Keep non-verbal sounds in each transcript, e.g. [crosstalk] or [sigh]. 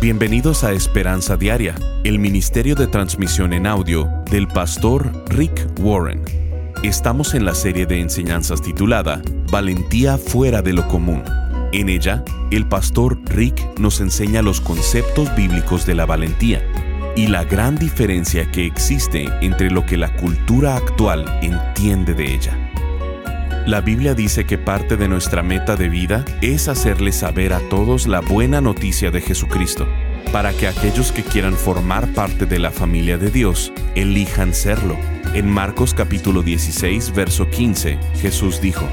Bienvenidos a Esperanza Diaria, el Ministerio de Transmisión en Audio del pastor Rick Warren. Estamos en la serie de enseñanzas titulada Valentía fuera de lo común. En ella, el pastor Rick nos enseña los conceptos bíblicos de la valentía y la gran diferencia que existe entre lo que la cultura actual entiende de ella. La Biblia dice que parte de nuestra meta de vida es hacerle saber a todos la buena noticia de Jesucristo, para que aquellos que quieran formar parte de la familia de Dios elijan serlo. En Marcos capítulo 16, verso 15, Jesús dijo,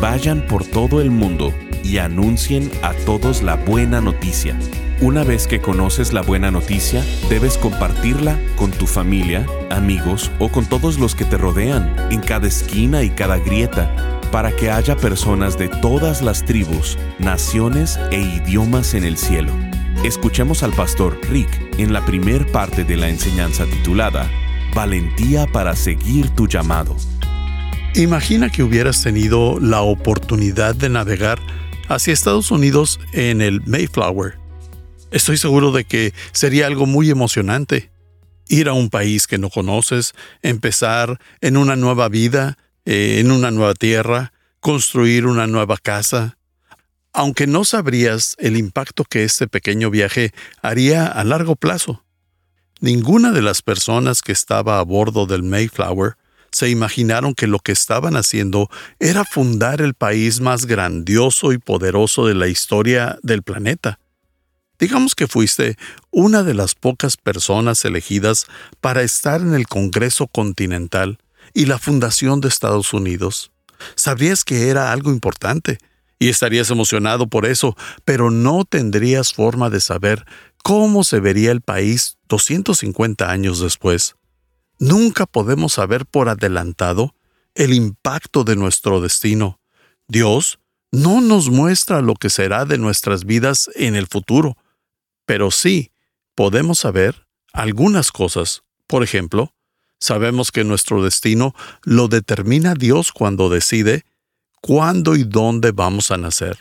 Vayan por todo el mundo y anuncien a todos la buena noticia. Una vez que conoces la buena noticia, debes compartirla con tu familia, amigos o con todos los que te rodean, en cada esquina y cada grieta, para que haya personas de todas las tribus, naciones e idiomas en el cielo. Escuchemos al pastor Rick en la primer parte de la enseñanza titulada Valentía para seguir tu llamado. Imagina que hubieras tenido la oportunidad de navegar hacia Estados Unidos en el Mayflower Estoy seguro de que sería algo muy emocionante. Ir a un país que no conoces, empezar en una nueva vida, eh, en una nueva tierra, construir una nueva casa. Aunque no sabrías el impacto que este pequeño viaje haría a largo plazo. Ninguna de las personas que estaba a bordo del Mayflower se imaginaron que lo que estaban haciendo era fundar el país más grandioso y poderoso de la historia del planeta. Digamos que fuiste una de las pocas personas elegidas para estar en el Congreso Continental y la fundación de Estados Unidos. Sabrías que era algo importante y estarías emocionado por eso, pero no tendrías forma de saber cómo se vería el país 250 años después. Nunca podemos saber por adelantado el impacto de nuestro destino. Dios no nos muestra lo que será de nuestras vidas en el futuro, pero sí podemos saber algunas cosas. Por ejemplo, sabemos que nuestro destino lo determina Dios cuando decide cuándo y dónde vamos a nacer.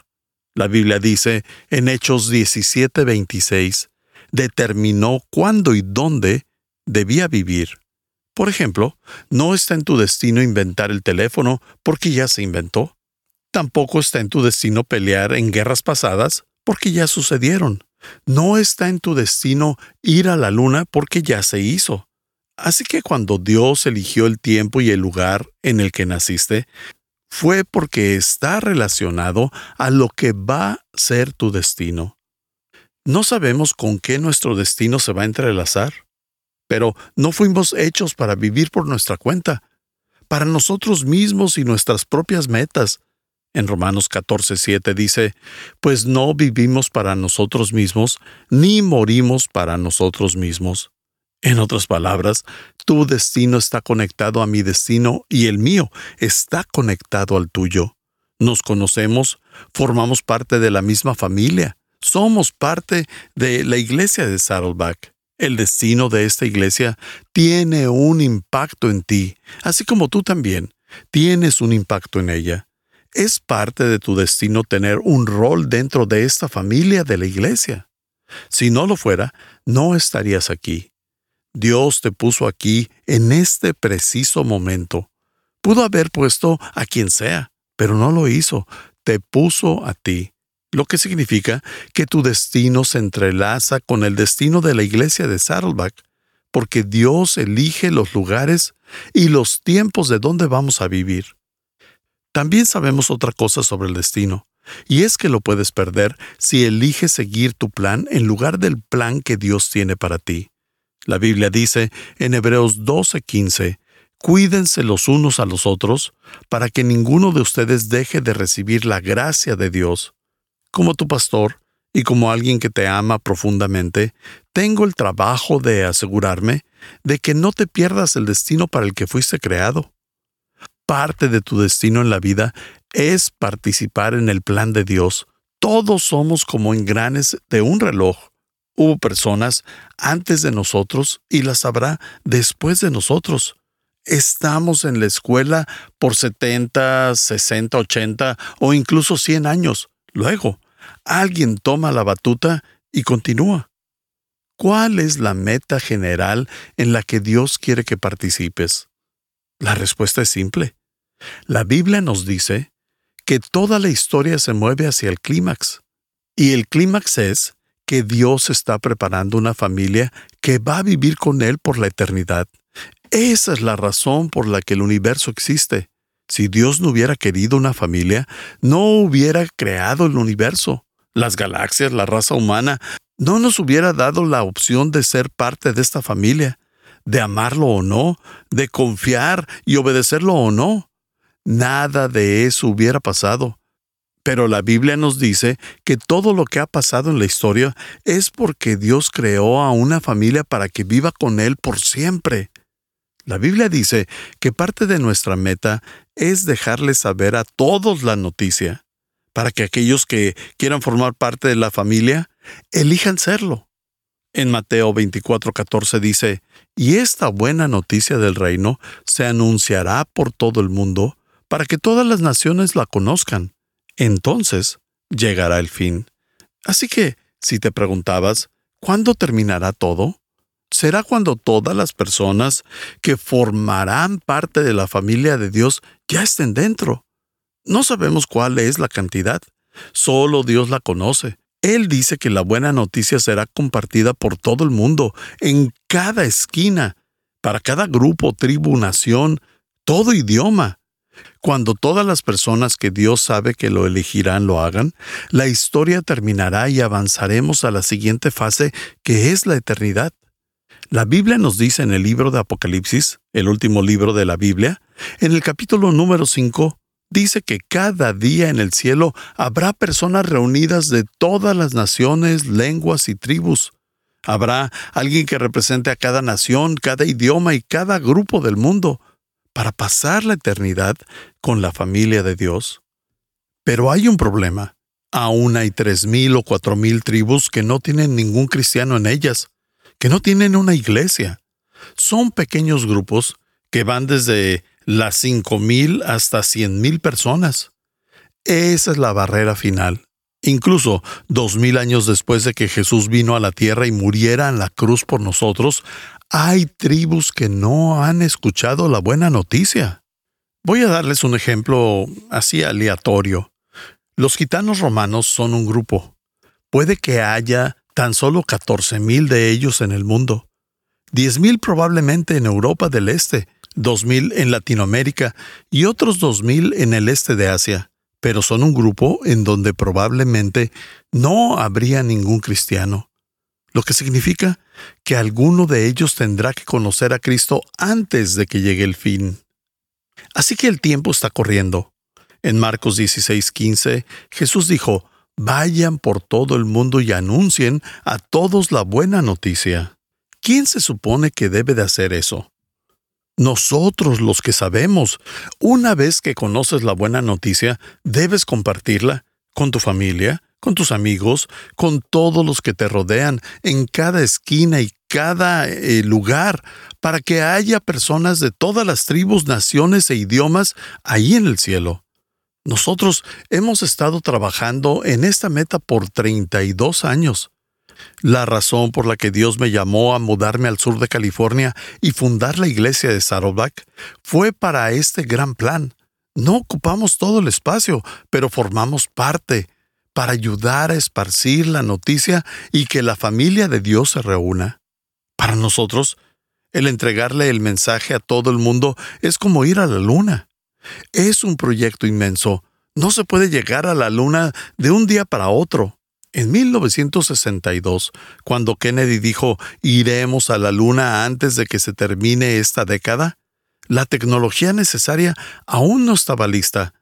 La Biblia dice en Hechos 17:26, determinó cuándo y dónde debía vivir. Por ejemplo, no está en tu destino inventar el teléfono porque ya se inventó. Tampoco está en tu destino pelear en guerras pasadas porque ya sucedieron. No está en tu destino ir a la luna porque ya se hizo. Así que cuando Dios eligió el tiempo y el lugar en el que naciste, fue porque está relacionado a lo que va a ser tu destino. No sabemos con qué nuestro destino se va a entrelazar, pero no fuimos hechos para vivir por nuestra cuenta, para nosotros mismos y nuestras propias metas, en Romanos 14:7 dice, Pues no vivimos para nosotros mismos, ni morimos para nosotros mismos. En otras palabras, tu destino está conectado a mi destino y el mío está conectado al tuyo. Nos conocemos, formamos parte de la misma familia, somos parte de la iglesia de Saddleback. El destino de esta iglesia tiene un impacto en ti, así como tú también tienes un impacto en ella. Es parte de tu destino tener un rol dentro de esta familia de la iglesia. Si no lo fuera, no estarías aquí. Dios te puso aquí en este preciso momento. Pudo haber puesto a quien sea, pero no lo hizo. Te puso a ti. Lo que significa que tu destino se entrelaza con el destino de la iglesia de Saddleback, porque Dios elige los lugares y los tiempos de donde vamos a vivir. También sabemos otra cosa sobre el destino, y es que lo puedes perder si eliges seguir tu plan en lugar del plan que Dios tiene para ti. La Biblia dice en Hebreos 12:15, Cuídense los unos a los otros, para que ninguno de ustedes deje de recibir la gracia de Dios. Como tu pastor y como alguien que te ama profundamente, tengo el trabajo de asegurarme de que no te pierdas el destino para el que fuiste creado parte de tu destino en la vida es participar en el plan de Dios. Todos somos como engranes de un reloj. Hubo personas antes de nosotros y las habrá después de nosotros. Estamos en la escuela por 70, 60, 80 o incluso 100 años. Luego, alguien toma la batuta y continúa. ¿Cuál es la meta general en la que Dios quiere que participes? La respuesta es simple. La Biblia nos dice que toda la historia se mueve hacia el clímax. Y el clímax es que Dios está preparando una familia que va a vivir con Él por la eternidad. Esa es la razón por la que el universo existe. Si Dios no hubiera querido una familia, no hubiera creado el universo, las galaxias, la raza humana, no nos hubiera dado la opción de ser parte de esta familia, de amarlo o no, de confiar y obedecerlo o no. Nada de eso hubiera pasado. Pero la Biblia nos dice que todo lo que ha pasado en la historia es porque Dios creó a una familia para que viva con Él por siempre. La Biblia dice que parte de nuestra meta es dejarles saber a todos la noticia, para que aquellos que quieran formar parte de la familia elijan serlo. En Mateo 24:14 dice, Y esta buena noticia del reino se anunciará por todo el mundo, para que todas las naciones la conozcan. Entonces llegará el fin. Así que, si te preguntabas, ¿cuándo terminará todo? Será cuando todas las personas que formarán parte de la familia de Dios ya estén dentro. No sabemos cuál es la cantidad. Solo Dios la conoce. Él dice que la buena noticia será compartida por todo el mundo, en cada esquina, para cada grupo, tribu, nación, todo idioma. Cuando todas las personas que Dios sabe que lo elegirán lo hagan, la historia terminará y avanzaremos a la siguiente fase que es la eternidad. La Biblia nos dice en el libro de Apocalipsis, el último libro de la Biblia, en el capítulo número 5, dice que cada día en el cielo habrá personas reunidas de todas las naciones, lenguas y tribus. Habrá alguien que represente a cada nación, cada idioma y cada grupo del mundo para pasar la eternidad con la familia de Dios. Pero hay un problema. Aún hay tres mil o cuatro mil tribus que no tienen ningún cristiano en ellas, que no tienen una iglesia. Son pequeños grupos que van desde las cinco mil hasta cien mil personas. Esa es la barrera final. Incluso dos mil años después de que Jesús vino a la tierra y muriera en la cruz por nosotros, hay tribus que no han escuchado la buena noticia. Voy a darles un ejemplo así aleatorio. Los gitanos romanos son un grupo. Puede que haya tan solo 14 mil de ellos en el mundo. 10 mil probablemente en Europa del Este, 2 mil en Latinoamérica y otros 2 mil en el este de Asia pero son un grupo en donde probablemente no habría ningún cristiano, lo que significa que alguno de ellos tendrá que conocer a Cristo antes de que llegue el fin. Así que el tiempo está corriendo. En Marcos 16:15, Jesús dijo, Vayan por todo el mundo y anuncien a todos la buena noticia. ¿Quién se supone que debe de hacer eso? Nosotros los que sabemos, una vez que conoces la buena noticia, debes compartirla con tu familia, con tus amigos, con todos los que te rodean, en cada esquina y cada eh, lugar, para que haya personas de todas las tribus, naciones e idiomas ahí en el cielo. Nosotros hemos estado trabajando en esta meta por 32 años. La razón por la que Dios me llamó a mudarme al sur de California y fundar la iglesia de Saddleback fue para este gran plan. No ocupamos todo el espacio, pero formamos parte para ayudar a esparcir la noticia y que la familia de Dios se reúna. Para nosotros, el entregarle el mensaje a todo el mundo es como ir a la luna. Es un proyecto inmenso. No se puede llegar a la luna de un día para otro. En 1962, cuando Kennedy dijo iremos a la Luna antes de que se termine esta década, la tecnología necesaria aún no estaba lista,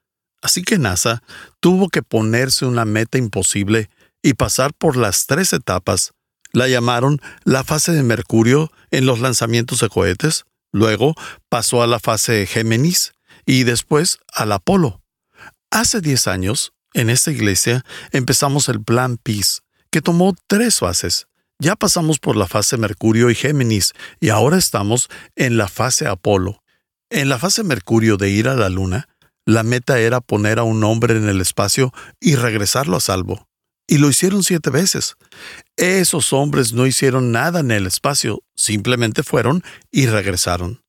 así que NASA tuvo que ponerse una meta imposible y pasar por las tres etapas. La llamaron la fase de Mercurio en los lanzamientos de cohetes, luego pasó a la fase Géminis y después al Apolo. Hace 10 años, en esta iglesia empezamos el Plan Peace, que tomó tres fases. Ya pasamos por la fase Mercurio y Géminis y ahora estamos en la fase Apolo. En la fase Mercurio de ir a la Luna, la meta era poner a un hombre en el espacio y regresarlo a salvo. y lo hicieron siete veces. Esos hombres no hicieron nada en el espacio, simplemente fueron y regresaron.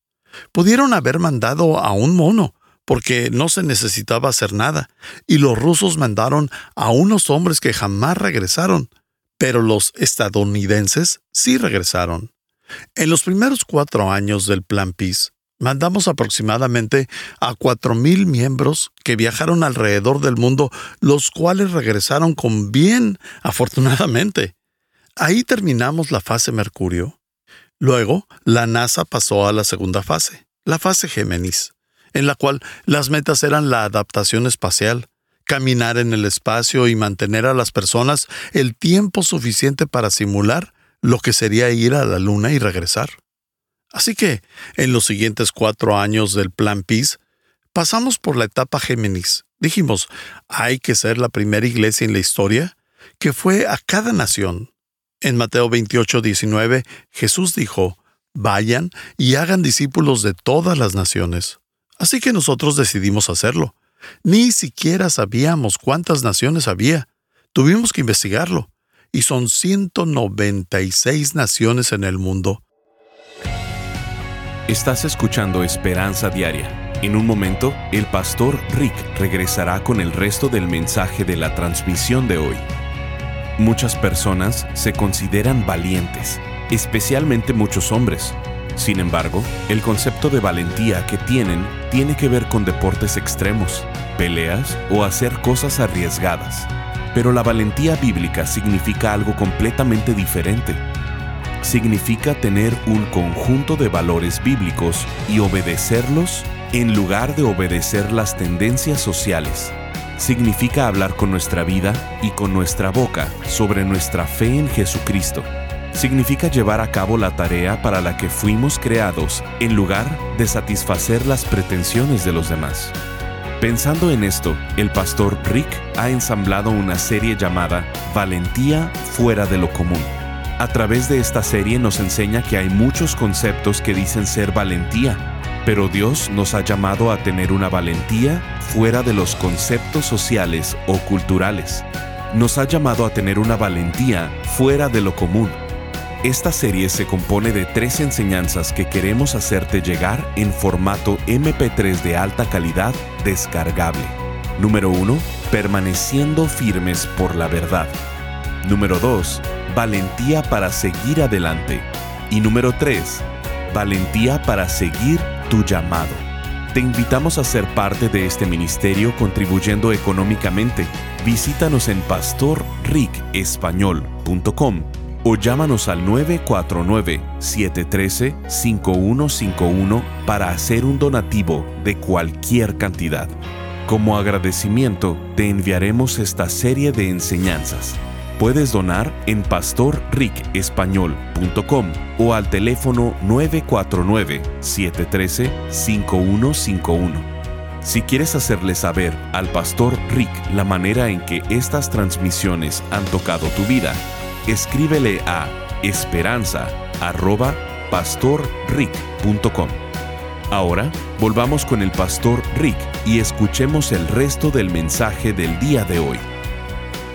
Pudieron haber mandado a un mono, porque no se necesitaba hacer nada, y los rusos mandaron a unos hombres que jamás regresaron, pero los estadounidenses sí regresaron. En los primeros cuatro años del Plan Peace, mandamos aproximadamente a cuatro mil miembros que viajaron alrededor del mundo, los cuales regresaron con bien, [laughs] afortunadamente. Ahí terminamos la fase Mercurio. Luego, la NASA pasó a la segunda fase, la fase Géminis, en la cual las metas eran la adaptación espacial, caminar en el espacio y mantener a las personas el tiempo suficiente para simular lo que sería ir a la Luna y regresar. Así que, en los siguientes cuatro años del Plan Peace, pasamos por la etapa Géminis. Dijimos, hay que ser la primera iglesia en la historia que fue a cada nación. En Mateo 28, 19, Jesús dijo, vayan y hagan discípulos de todas las naciones. Así que nosotros decidimos hacerlo. Ni siquiera sabíamos cuántas naciones había. Tuvimos que investigarlo. Y son 196 naciones en el mundo. Estás escuchando Esperanza Diaria. En un momento, el pastor Rick regresará con el resto del mensaje de la transmisión de hoy. Muchas personas se consideran valientes, especialmente muchos hombres. Sin embargo, el concepto de valentía que tienen tiene que ver con deportes extremos, peleas o hacer cosas arriesgadas. Pero la valentía bíblica significa algo completamente diferente significa tener un conjunto de valores bíblicos y obedecerlos en lugar de obedecer las tendencias sociales. Significa hablar con nuestra vida y con nuestra boca sobre nuestra fe en Jesucristo. Significa llevar a cabo la tarea para la que fuimos creados en lugar de satisfacer las pretensiones de los demás. Pensando en esto, el pastor Rick ha ensamblado una serie llamada Valentía fuera de lo común a través de esta serie nos enseña que hay muchos conceptos que dicen ser valentía, pero Dios nos ha llamado a tener una valentía fuera de los conceptos sociales o culturales. Nos ha llamado a tener una valentía fuera de lo común. Esta serie se compone de tres enseñanzas que queremos hacerte llegar en formato MP3 de alta calidad descargable. Número 1. Permaneciendo firmes por la verdad. Número 2 valentía para seguir adelante. Y número 3, valentía para seguir tu llamado. Te invitamos a ser parte de este ministerio contribuyendo económicamente. Visítanos en pastorricespañol.com o llámanos al 949-713-5151 para hacer un donativo de cualquier cantidad. Como agradecimiento, te enviaremos esta serie de enseñanzas Puedes donar en pastorricespañol.com o al teléfono 949-713-5151. Si quieres hacerle saber al pastor Rick la manera en que estas transmisiones han tocado tu vida, escríbele a esperanza.pastorrick.com. Ahora volvamos con el pastor Rick y escuchemos el resto del mensaje del día de hoy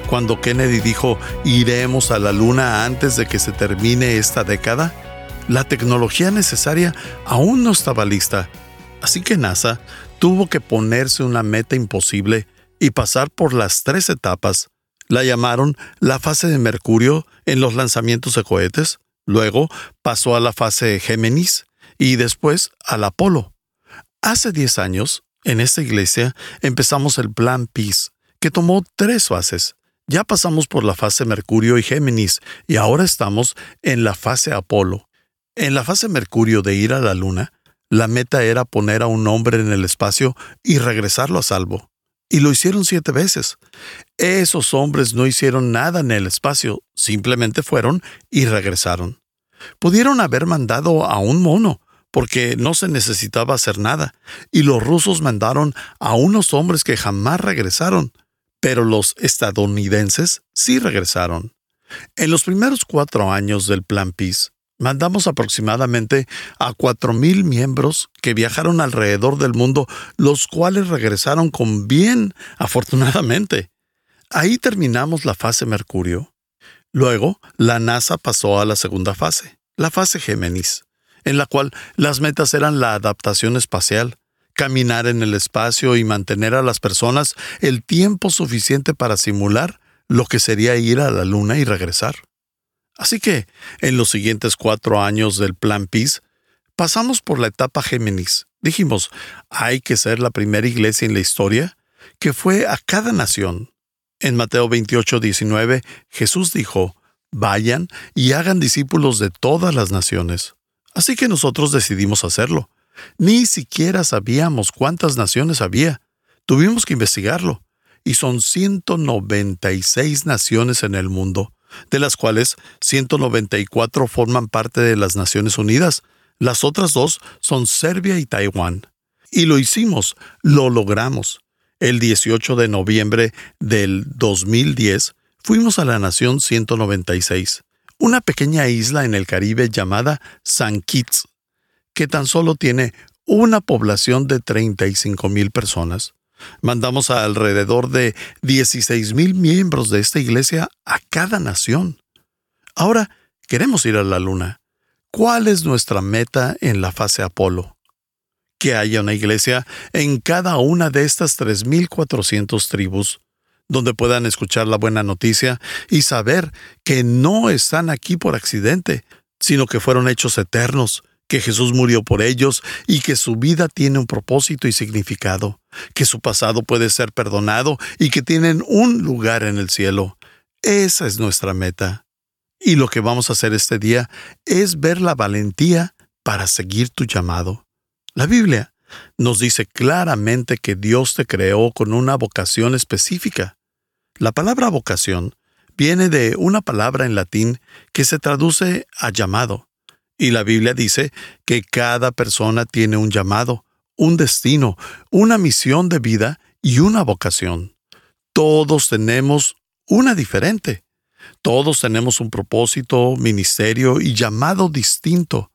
cuando Kennedy dijo iremos a la Luna antes de que se termine esta década, la tecnología necesaria aún no estaba lista. Así que NASA tuvo que ponerse una meta imposible y pasar por las tres etapas. La llamaron la fase de Mercurio en los lanzamientos de cohetes, luego pasó a la fase Géminis y después al Apolo. Hace 10 años, en esta iglesia, empezamos el Plan Peace, que tomó tres fases. Ya pasamos por la fase Mercurio y Géminis y ahora estamos en la fase Apolo. En la fase Mercurio de ir a la Luna, la meta era poner a un hombre en el espacio y regresarlo a salvo. Y lo hicieron siete veces. Esos hombres no hicieron nada en el espacio, simplemente fueron y regresaron. Pudieron haber mandado a un mono, porque no se necesitaba hacer nada, y los rusos mandaron a unos hombres que jamás regresaron pero los estadounidenses sí regresaron. En los primeros cuatro años del Plan Peace, mandamos aproximadamente a cuatro mil miembros que viajaron alrededor del mundo, los cuales regresaron con bien, afortunadamente. Ahí terminamos la fase Mercurio. Luego, la NASA pasó a la segunda fase, la fase Géminis, en la cual las metas eran la adaptación espacial, caminar en el espacio y mantener a las personas el tiempo suficiente para simular lo que sería ir a la Luna y regresar. Así que, en los siguientes cuatro años del Plan Peace, pasamos por la etapa Géminis. Dijimos, hay que ser la primera iglesia en la historia que fue a cada nación. En Mateo 28, 19, Jesús dijo, vayan y hagan discípulos de todas las naciones. Así que nosotros decidimos hacerlo. Ni siquiera sabíamos cuántas naciones había. Tuvimos que investigarlo. Y son 196 naciones en el mundo, de las cuales 194 forman parte de las Naciones Unidas. Las otras dos son Serbia y Taiwán. Y lo hicimos, lo logramos. El 18 de noviembre del 2010 fuimos a la Nación 196, una pequeña isla en el Caribe llamada San Kitts, que tan solo tiene una población de 35 mil personas. Mandamos a alrededor de 16 mil miembros de esta iglesia a cada nación. Ahora queremos ir a la luna. ¿Cuál es nuestra meta en la fase Apolo? Que haya una iglesia en cada una de estas 3.400 tribus, donde puedan escuchar la buena noticia y saber que no están aquí por accidente, sino que fueron hechos eternos, que Jesús murió por ellos y que su vida tiene un propósito y significado, que su pasado puede ser perdonado y que tienen un lugar en el cielo. Esa es nuestra meta. Y lo que vamos a hacer este día es ver la valentía para seguir tu llamado. La Biblia nos dice claramente que Dios te creó con una vocación específica. La palabra vocación viene de una palabra en latín que se traduce a llamado. Y la Biblia dice que cada persona tiene un llamado, un destino, una misión de vida y una vocación. Todos tenemos una diferente. Todos tenemos un propósito, ministerio y llamado distinto.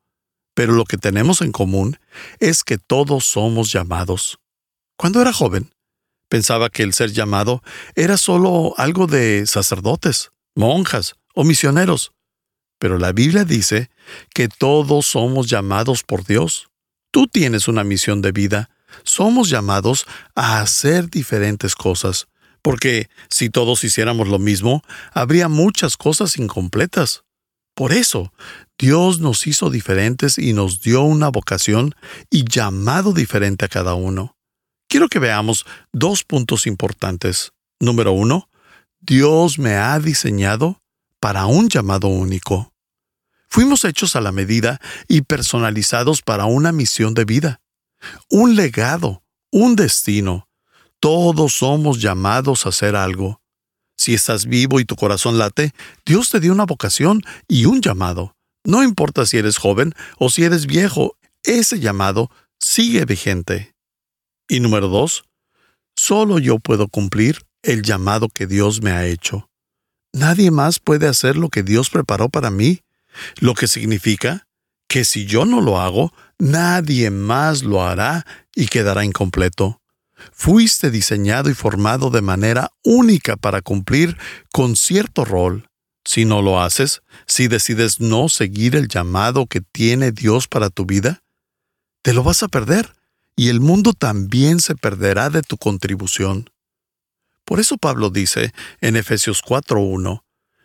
Pero lo que tenemos en común es que todos somos llamados. Cuando era joven, pensaba que el ser llamado era solo algo de sacerdotes, monjas o misioneros. Pero la Biblia dice que todos somos llamados por Dios. Tú tienes una misión de vida. Somos llamados a hacer diferentes cosas, porque si todos hiciéramos lo mismo, habría muchas cosas incompletas. Por eso, Dios nos hizo diferentes y nos dio una vocación y llamado diferente a cada uno. Quiero que veamos dos puntos importantes. Número uno, Dios me ha diseñado para un llamado único. Fuimos hechos a la medida y personalizados para una misión de vida, un legado, un destino. Todos somos llamados a hacer algo. Si estás vivo y tu corazón late, Dios te dio una vocación y un llamado. No importa si eres joven o si eres viejo, ese llamado sigue vigente. Y número dos, solo yo puedo cumplir el llamado que Dios me ha hecho. Nadie más puede hacer lo que Dios preparó para mí, lo que significa que si yo no lo hago, nadie más lo hará y quedará incompleto. Fuiste diseñado y formado de manera única para cumplir con cierto rol. Si no lo haces, si decides no seguir el llamado que tiene Dios para tu vida, te lo vas a perder y el mundo también se perderá de tu contribución. Por eso Pablo dice en Efesios 4.1,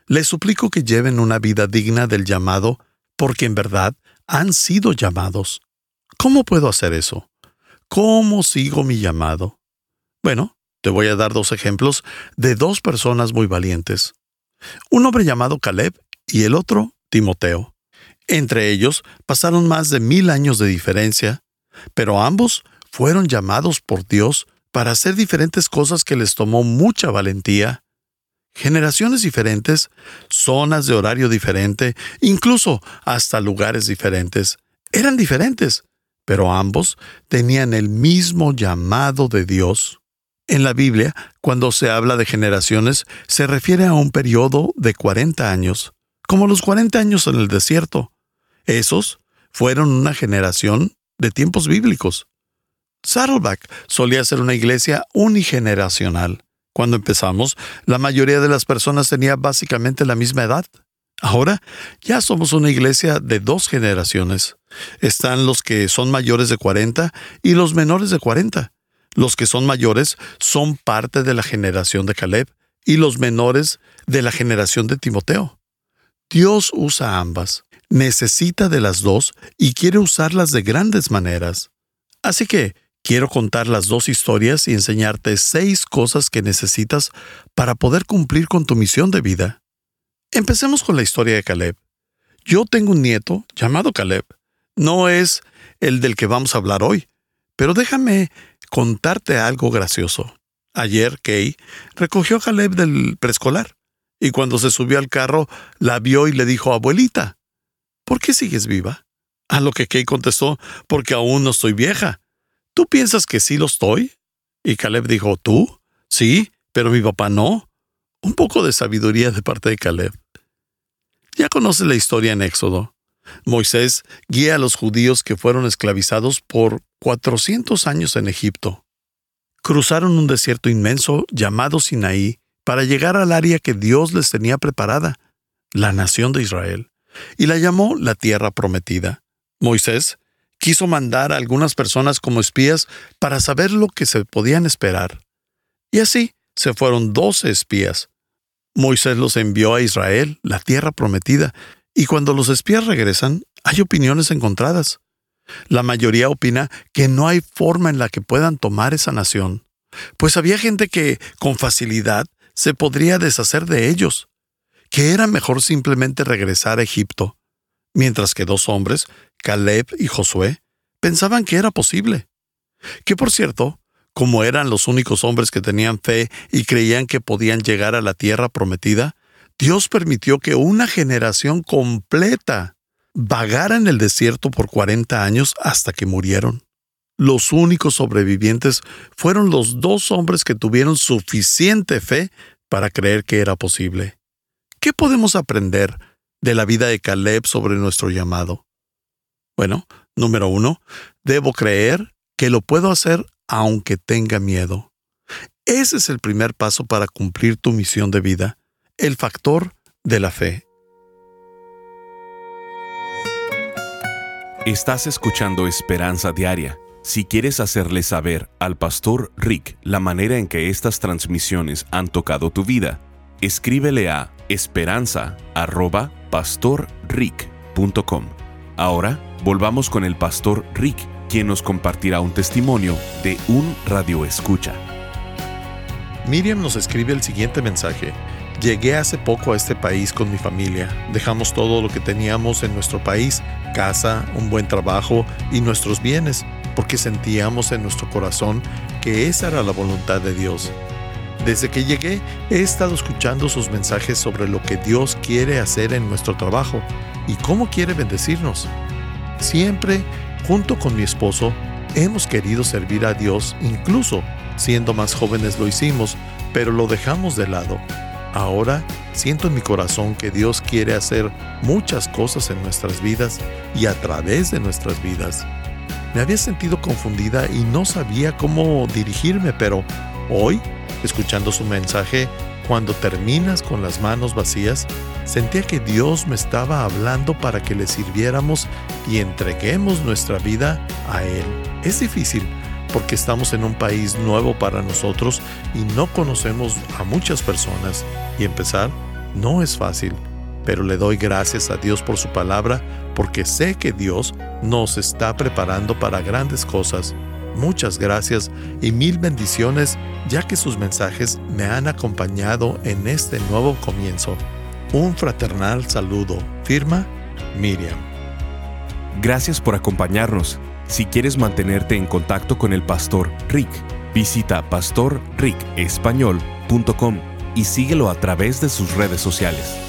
les suplico que lleven una vida digna del llamado, porque en verdad han sido llamados. ¿Cómo puedo hacer eso? ¿Cómo sigo mi llamado? Bueno, te voy a dar dos ejemplos de dos personas muy valientes. Un hombre llamado Caleb y el otro Timoteo. Entre ellos pasaron más de mil años de diferencia, pero ambos fueron llamados por Dios para hacer diferentes cosas que les tomó mucha valentía generaciones diferentes, zonas de horario diferente, incluso hasta lugares diferentes. Eran diferentes, pero ambos tenían el mismo llamado de Dios. En la Biblia, cuando se habla de generaciones, se refiere a un periodo de 40 años, como los 40 años en el desierto. Esos fueron una generación de tiempos bíblicos. Saddleback solía ser una iglesia unigeneracional Cuando empezamos, la mayoría de las personas tenía básicamente la misma edad. Ahora ya somos una iglesia de dos generaciones. Están los que son mayores de 40 y los menores de 40. Los que son mayores son parte de la generación de Caleb y los menores de la generación de Timoteo. Dios usa ambas, necesita de las dos y quiere usarlas de grandes maneras. Así que quiero contar las dos historias y enseñarte seis cosas que necesitas para poder cumplir con tu misión de vida. Empecemos con la historia de Caleb. Yo tengo un nieto llamado Caleb. No es el del que vamos a hablar hoy, pero déjame contarte algo gracioso. Ayer Kay recogió a Caleb del preescolar y cuando se subió al carro la vio y le dijo, abuelita, ¿por qué sigues viva? A lo que Kay contestó, porque aún no estoy vieja. ¿Tú piensas que sí lo estoy? Y Caleb dijo, ¿tú? Sí, pero mi papá no. Un poco de sabiduría de parte de Caleb. Ya conoces la historia en Éxodo. Moisés guía a los judíos que fueron esclavizados por 400 años en Egipto. Cruzaron un desierto inmenso llamado Sinaí para llegar al área que Dios les tenía preparada, la nación de Israel, y la llamó la tierra prometida. Moisés quiso mandar a algunas personas como espías para saber lo que se podían esperar. Y así se fueron doce espías. Moisés los envió a Israel, la tierra prometida, y cuando los espías regresan, hay opiniones encontradas. La mayoría opina que no hay forma en la que puedan tomar esa nación, pues había gente que, con facilidad, se podría deshacer de ellos, que era mejor simplemente regresar a Egipto, mientras que dos hombres, Caleb y Josué, pensaban que era posible. Que por cierto, como eran los únicos hombres que tenían fe y creían que podían llegar a la tierra prometida, Dios permitió que una generación completa vagara en el desierto por 40 años hasta que murieron. Los únicos sobrevivientes fueron los dos hombres que tuvieron suficiente fe para creer que era posible. ¿Qué podemos aprender de la vida de Caleb sobre nuestro llamado? Bueno, número uno, debo creer que lo puedo hacer aunque tenga miedo. Ese es el primer paso para cumplir tu misión de vida, el factor de la fe. Estás escuchando Esperanza Diaria. Si quieres hacerle saber al pastor Rick la manera en que estas transmisiones han tocado tu vida, escríbele a esperanza.pastorrick.com. Ahora volvamos con el pastor Rick, quien nos compartirá un testimonio de un radio escucha. Miriam nos escribe el siguiente mensaje. Llegué hace poco a este país con mi familia. Dejamos todo lo que teníamos en nuestro país, casa, un buen trabajo y nuestros bienes, porque sentíamos en nuestro corazón que esa era la voluntad de Dios. Desde que llegué he estado escuchando sus mensajes sobre lo que Dios quiere hacer en nuestro trabajo y cómo quiere bendecirnos. Siempre, junto con mi esposo, hemos querido servir a Dios, incluso siendo más jóvenes lo hicimos, pero lo dejamos de lado. Ahora siento en mi corazón que Dios quiere hacer muchas cosas en nuestras vidas y a través de nuestras vidas. Me había sentido confundida y no sabía cómo dirigirme, pero hoy, escuchando su mensaje, cuando terminas con las manos vacías, sentía que Dios me estaba hablando para que le sirviéramos y entreguemos nuestra vida a Él. Es difícil porque estamos en un país nuevo para nosotros y no conocemos a muchas personas y empezar no es fácil, pero le doy gracias a Dios por su palabra porque sé que Dios nos está preparando para grandes cosas. Muchas gracias y mil bendiciones ya que sus mensajes me han acompañado en este nuevo comienzo. Un fraternal saludo. Firma Miriam. Gracias por acompañarnos. Si quieres mantenerte en contacto con el pastor Rick, visita pastorricespañol.com y síguelo a través de sus redes sociales.